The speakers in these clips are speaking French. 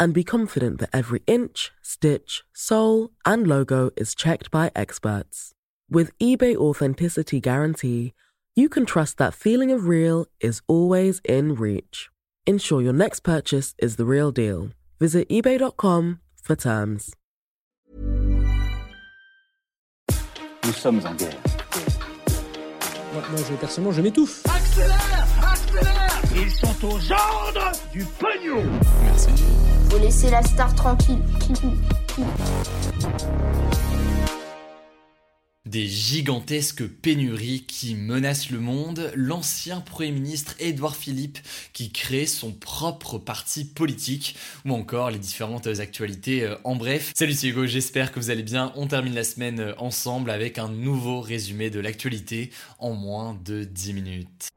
and be confident that every inch, stitch, sole, and logo is checked by experts. With eBay Authenticity Guarantee, you can trust that feeling of real is always in reach. Ensure your next purchase is the real deal. Visit eBay.com for terms. Nous sommes en guerre. Moi, moi, je, personnellement, je m'étouffe. Accélère Accélère Ils sont aux ordres du pognon La star tranquille. Des gigantesques pénuries qui menacent le monde, l'ancien Premier ministre Édouard Philippe qui crée son propre parti politique, ou encore les différentes actualités euh, en bref. Salut c'est Hugo, j'espère que vous allez bien. On termine la semaine euh, ensemble avec un nouveau résumé de l'actualité en moins de 10 minutes.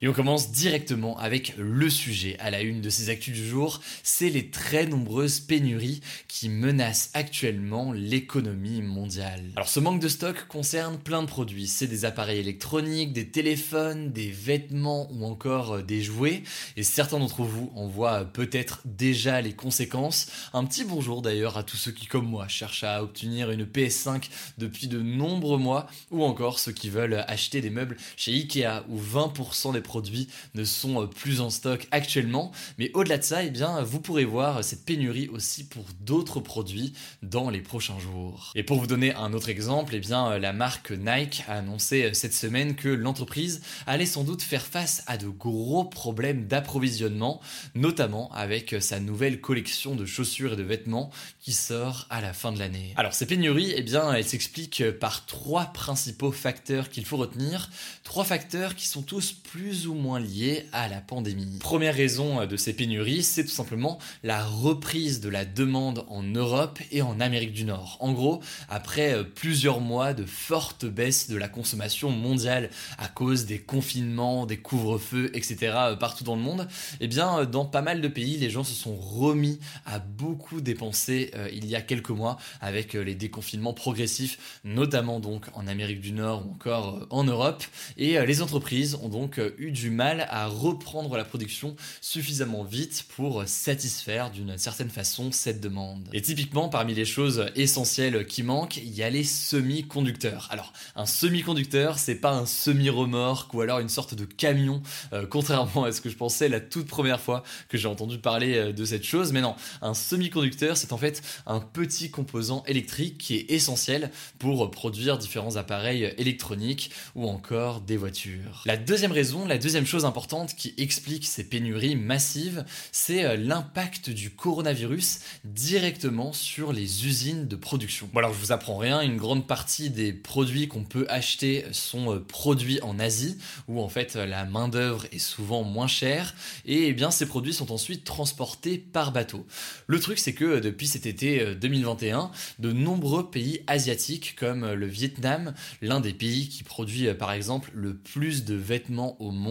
Et on commence directement avec le sujet à la une de ces actus du jour, c'est les très nombreuses pénuries qui menacent actuellement l'économie mondiale. Alors ce manque de stock concerne plein de produits, c'est des appareils électroniques, des téléphones, des vêtements ou encore euh, des jouets, et certains d'entre vous en voient peut-être déjà les conséquences. Un petit bonjour d'ailleurs à tous ceux qui comme moi cherchent à obtenir une PS5 depuis de nombreux mois, ou encore ceux qui veulent acheter des meubles chez Ikea où 20% des produits ne sont euh, plus en stock actuellement. Mais au-delà de ça, eh bien, vous pourrez voir cette pénurie aussi pour d'autres produits dans les prochains jours. Et pour vous donner un autre exemple, eh bien, euh, la marque Nike a annoncé euh, cette semaine que l'entreprise allait sans doute faire face à de gros problèmes d'approvisionnement, notamment avec sa nouvelle collection de chaussures et de vêtements qui sort à la fin de l'année. Alors ces pénuries, eh bien, elles s'expliquent par trois principaux facteurs qu'il faut retenir, trois facteurs qui sont tous plus ou moins liées à la pandémie. Première raison de ces pénuries, c'est tout simplement la reprise de la demande en Europe et en Amérique du Nord. En gros, après euh, plusieurs mois de forte baisse de la consommation mondiale à cause des confinements, des couvre-feux, etc. Euh, partout dans le monde, eh bien, euh, dans pas mal de pays, les gens se sont remis à beaucoup dépenser il y a quelques mois avec les déconfinements progressifs, notamment donc en Amérique du Nord ou encore en Europe. Et les entreprises ont donc eu du mal à reprendre la production suffisamment vite pour satisfaire d'une certaine façon cette demande. Et typiquement, parmi les choses essentielles qui manquent, il y a les semi-conducteurs. Alors, un semi-conducteur, c'est pas un semi-remorque ou alors une sorte de camion, euh, contrairement à ce que je pensais la toute première fois que j'ai entendu parler euh, de cette chose. Mais non, un semi-conducteur, c'est en fait un petit composant électrique qui est essentiel pour produire différents appareils électroniques ou encore des voitures. La deuxième raison, la deuxième chose importante qui explique ces pénuries massives, c'est euh, l'impact du coronavirus directement sur les usines de production. Bon alors je vous apprends rien, une grande partie des produits qu'on peut acheter sont euh, produits en Asie, où en fait la main d'œuvre est souvent moins chère, et eh bien ces produits sont ensuite transportés par bateau. Le truc c'est que euh, depuis cet été 2021, de nombreux pays asiatiques comme le Vietnam, l'un des pays qui produit par exemple le plus de vêtements au monde,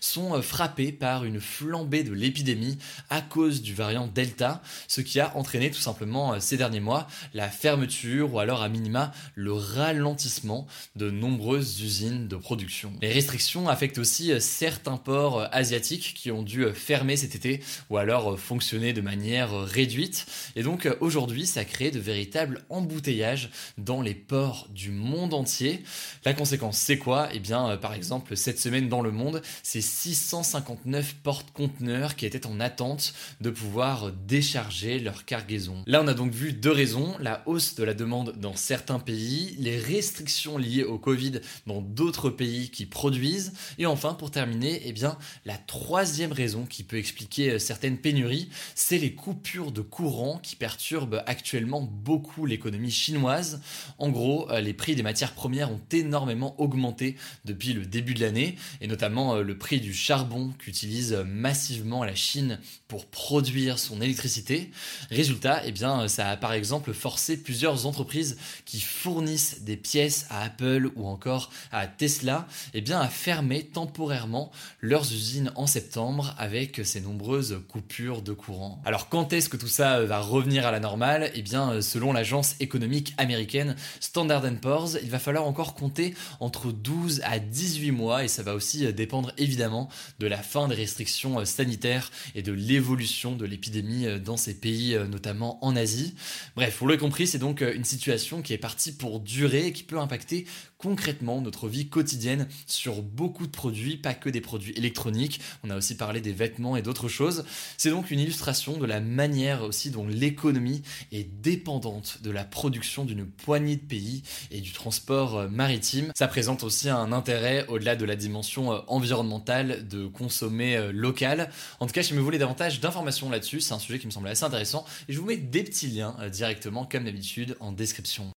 sont euh, frappés par une flambée de l'épidémie à cause du variant Delta, ce qui a entraîné tout simplement euh, ces derniers mois la fermeture ou alors à minima le ralentissement de nombreuses usines de production. Les restrictions affectent aussi euh, certains ports asiatiques qui ont dû fermer cet été ou alors fonctionner de manière réduite. Et donc aujourd'hui, ça crée de véritables embouteillages dans les ports du monde entier. La conséquence, c'est quoi? Eh bien, par exemple, cette semaine dans le monde, c'est 659 porte-conteneurs qui étaient en attente de pouvoir décharger leur cargaison. Là, on a donc vu deux raisons, la hausse de la demande dans certains pays, les restrictions liées au Covid dans d'autres pays qui produisent, et enfin, pour terminer, eh bien, la troisième raison qui peut expliquer euh, certaines pénuries, c'est les coupures de courant qui perturbent actuellement beaucoup l'économie chinoise. En gros, euh, les prix des matières premières ont énormément augmenté depuis le début de l'année, et notamment notamment le prix du charbon qu'utilise massivement la Chine pour produire son électricité. Résultat, eh bien, ça a par exemple forcé plusieurs entreprises qui fournissent des pièces à Apple ou encore à Tesla, eh bien, à fermer temporairement leurs usines en septembre avec ces nombreuses coupures de courant. Alors quand est-ce que tout ça va revenir à la normale? Eh bien, selon l'agence économique américaine Standard Poor's, il va falloir encore compter entre 12 à 18 mois et ça va aussi dépendre évidemment de la fin des restrictions sanitaires et de l'évolution de l'épidémie dans ces pays, notamment en Asie. Bref, vous l'avez compris, c'est donc une situation qui est partie pour durer et qui peut impacter concrètement notre vie quotidienne sur beaucoup de produits, pas que des produits électroniques. On a aussi parlé des vêtements et d'autres choses. C'est donc une illustration de la manière aussi dont l'économie est dépendante de la production d'une poignée de pays et du transport euh, maritime. Ça présente aussi un intérêt au-delà de la dimension euh, environnementale de consommer euh, local. En tout cas, si vous voulez davantage d'informations là-dessus, c'est un sujet qui me semble assez intéressant et je vous mets des petits liens directement comme d'habitude en description.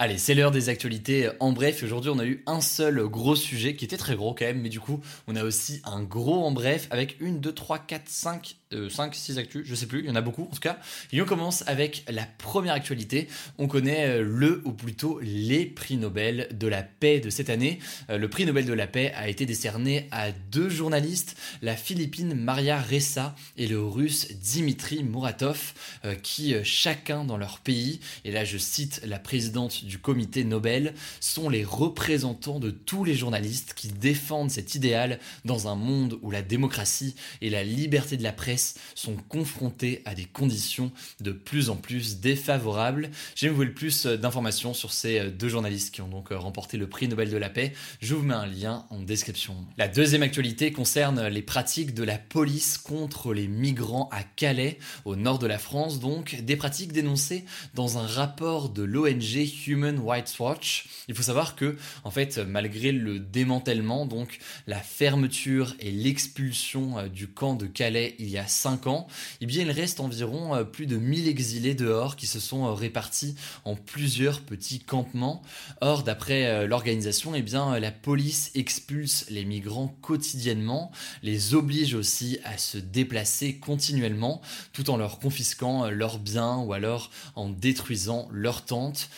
Allez, c'est l'heure des actualités en bref. Aujourd'hui, on a eu un seul gros sujet qui était très gros quand même, mais du coup, on a aussi un gros en bref avec une, deux, trois, quatre, cinq 5, 6 actus, je sais plus, il y en a beaucoup en tout cas. Et on commence avec la première actualité. On connaît euh, le, ou plutôt les prix Nobel de la paix de cette année. Euh, le prix Nobel de la paix a été décerné à deux journalistes, la Philippine Maria Ressa et le russe Dimitri Muratov, euh, qui chacun dans leur pays, et là je cite la présidente du comité Nobel, sont les représentants de tous les journalistes qui défendent cet idéal dans un monde où la démocratie et la liberté de la presse sont confrontés à des conditions de plus en plus défavorables. J'ai vous le plus d'informations sur ces deux journalistes qui ont donc remporté le prix Nobel de la paix. Je vous mets un lien en description. La deuxième actualité concerne les pratiques de la police contre les migrants à Calais, au nord de la France, donc des pratiques dénoncées dans un rapport de l'ONG Human Rights Watch. Il faut savoir que, en fait, malgré le démantèlement, donc la fermeture et l'expulsion euh, du camp de Calais il y a 5 ans, eh bien il reste environ euh, plus de 1000 exilés dehors qui se sont euh, répartis en plusieurs petits campements. Or, d'après l'organisation, eh bien la police expulse les migrants quotidiennement, les oblige aussi à se déplacer continuellement, tout en leur confisquant leurs biens ou alors en détruisant leurs tentes.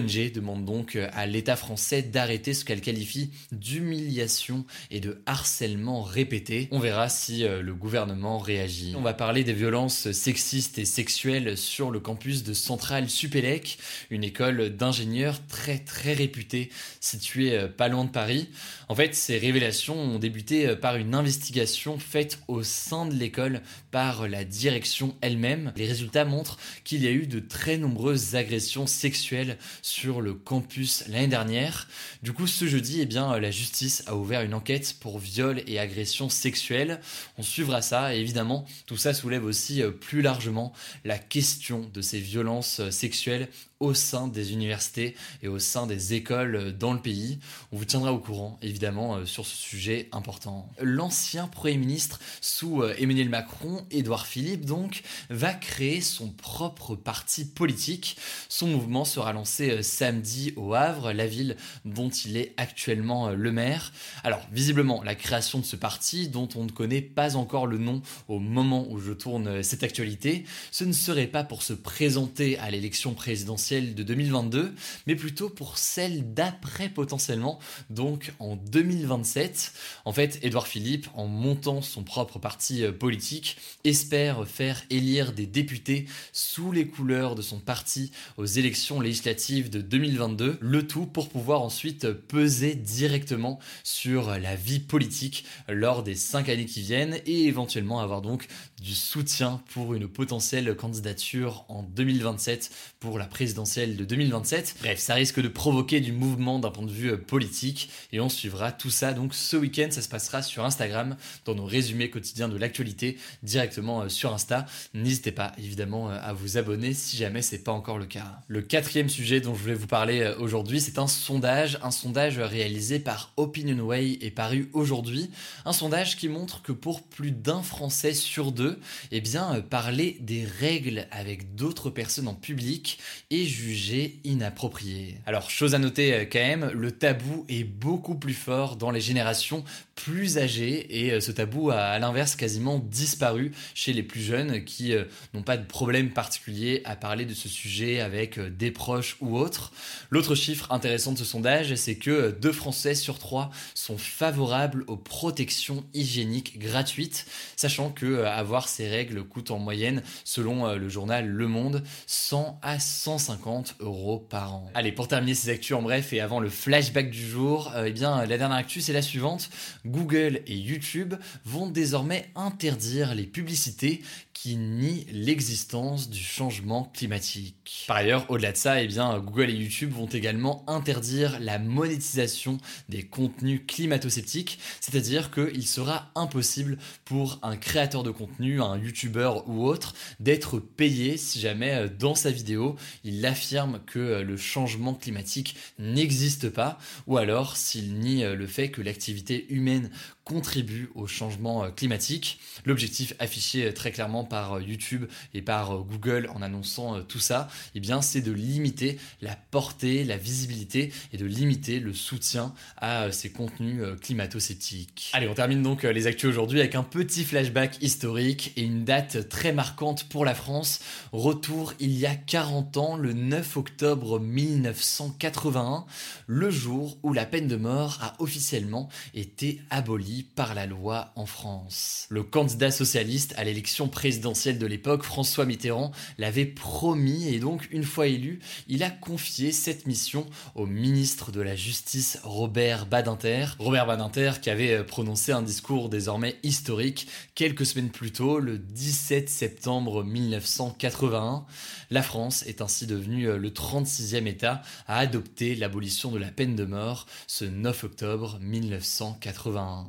Demande donc à l'État français d'arrêter ce qu'elle qualifie d'humiliation et de harcèlement répété. On verra si le gouvernement réagit on va parler des violences sexistes et sexuelles sur le campus de Centrale Supélec, une école d'ingénieurs très très réputée située euh, pas loin de Paris. En fait, ces révélations ont débuté euh, par une investigation faite au sein de l'école par la direction elle-même. Les résultats montrent qu'il y a eu de très nombreuses agressions sexuelles sur le campus l'année dernière. Du coup, ce jeudi, eh bien, la justice a ouvert une enquête pour viol et agression sexuelle. On suivra ça évidemment tout ça soulève aussi euh, plus largement la question de ces violences euh, sexuelles au sein des universités et au sein des écoles euh, dans le pays. On vous tiendra au courant, évidemment, euh, sur ce sujet important. L'ancien Premier ministre sous euh, Emmanuel Macron, Édouard Philippe, donc, va créer son propre parti politique. Son mouvement sera lancé samedi au Havre, la ville dont il est actuellement le maire. Alors, visiblement, la création de ce parti, dont on ne connaît pas encore le nom au moment où je tourne cette actualité, ce ne serait pas pour se présenter à l'élection présidentielle de 2022, mais plutôt pour celle d'après potentiellement, donc en 2027. En fait, Édouard Philippe, en montant son propre parti euh, politique, espère faire élire des députés sous les couleurs de son parti aux élections législatives de 2022, le tout pour pouvoir ensuite peser directement sur la vie politique lors des cinq années qui viennent et éventuellement avoir donc du soutien pour une potentielle candidature en 2027 pour la de 2027. Bref, ça risque de provoquer du mouvement d'un point de vue euh, politique et on suivra tout ça donc ce week-end. Ça se passera sur Instagram dans nos résumés quotidiens de l'actualité directement euh, sur Insta. N'hésitez pas évidemment euh, à vous abonner si jamais c'est pas encore le cas. Le quatrième sujet dont je voulais vous parler aujourd'hui, c'est un sondage, un sondage réalisé par Opinionway et paru aujourd'hui. Un sondage qui montre que pour plus d'un Français sur deux, eh bien, parler des règles avec d'autres personnes en public est jugé inapproprié. Alors, chose à noter euh, quand même, le tabou est beaucoup plus fort dans les générations plus âgées et ce tabou a à l'inverse quasiment disparu chez les plus jeunes qui n'ont pas de problème particulier à parler de ce sujet avec des proches ou autres. L'autre chiffre intéressant de ce sondage, c'est que deux Français sur trois sont favorables aux protections hygiéniques gratuites, sachant que euh, avoir ces règles coûte en moyenne, selon euh, le journal Le Monde, 100 à 150 euros par an. Allez, pour terminer ces actus en bref et avant le flashback du jour, euh, eh bien la dernière actu c'est la suivante. Google et YouTube vont désormais interdire les publicités qui nient l'existence du changement climatique. Par ailleurs, au-delà de ça, eh Google et YouTube vont également interdire la monétisation des contenus climato-sceptiques, c'est-à-dire qu'il sera impossible pour un créateur de contenu, un YouTuber ou autre, d'être payé si jamais euh, dans sa vidéo il affirme que euh, le changement climatique n'existe pas, ou alors s'il nie euh, le fait que l'activité humaine contribue au changement climatique. L'objectif affiché très clairement par euh, YouTube et par euh, Google en annonçant euh, tout ça, eh bien, c'est de limiter la portée, la visibilité et de limiter le soutien à ces contenus climato-sceptiques. Allez, on termine donc les actus aujourd'hui avec un petit flashback historique et une date très marquante pour la France. Retour il y a 40 ans, le 9 octobre 1981, le jour où la peine de mort a officiellement été abolie par la loi en France. Le candidat socialiste à l'élection présidentielle de l'époque, François Mitterrand, l'avait promis et donc, une fois élu, il a confié cette mission au ministre de la Justice, Robert Badinter. Robert Badinter qui avait euh, prononcé un discours désormais historique quelques semaines plus tôt, le 17 septembre 1981. La France est ainsi devenue euh, le 36e État à adopter l'abolition de la peine de mort ce 9 octobre 1981.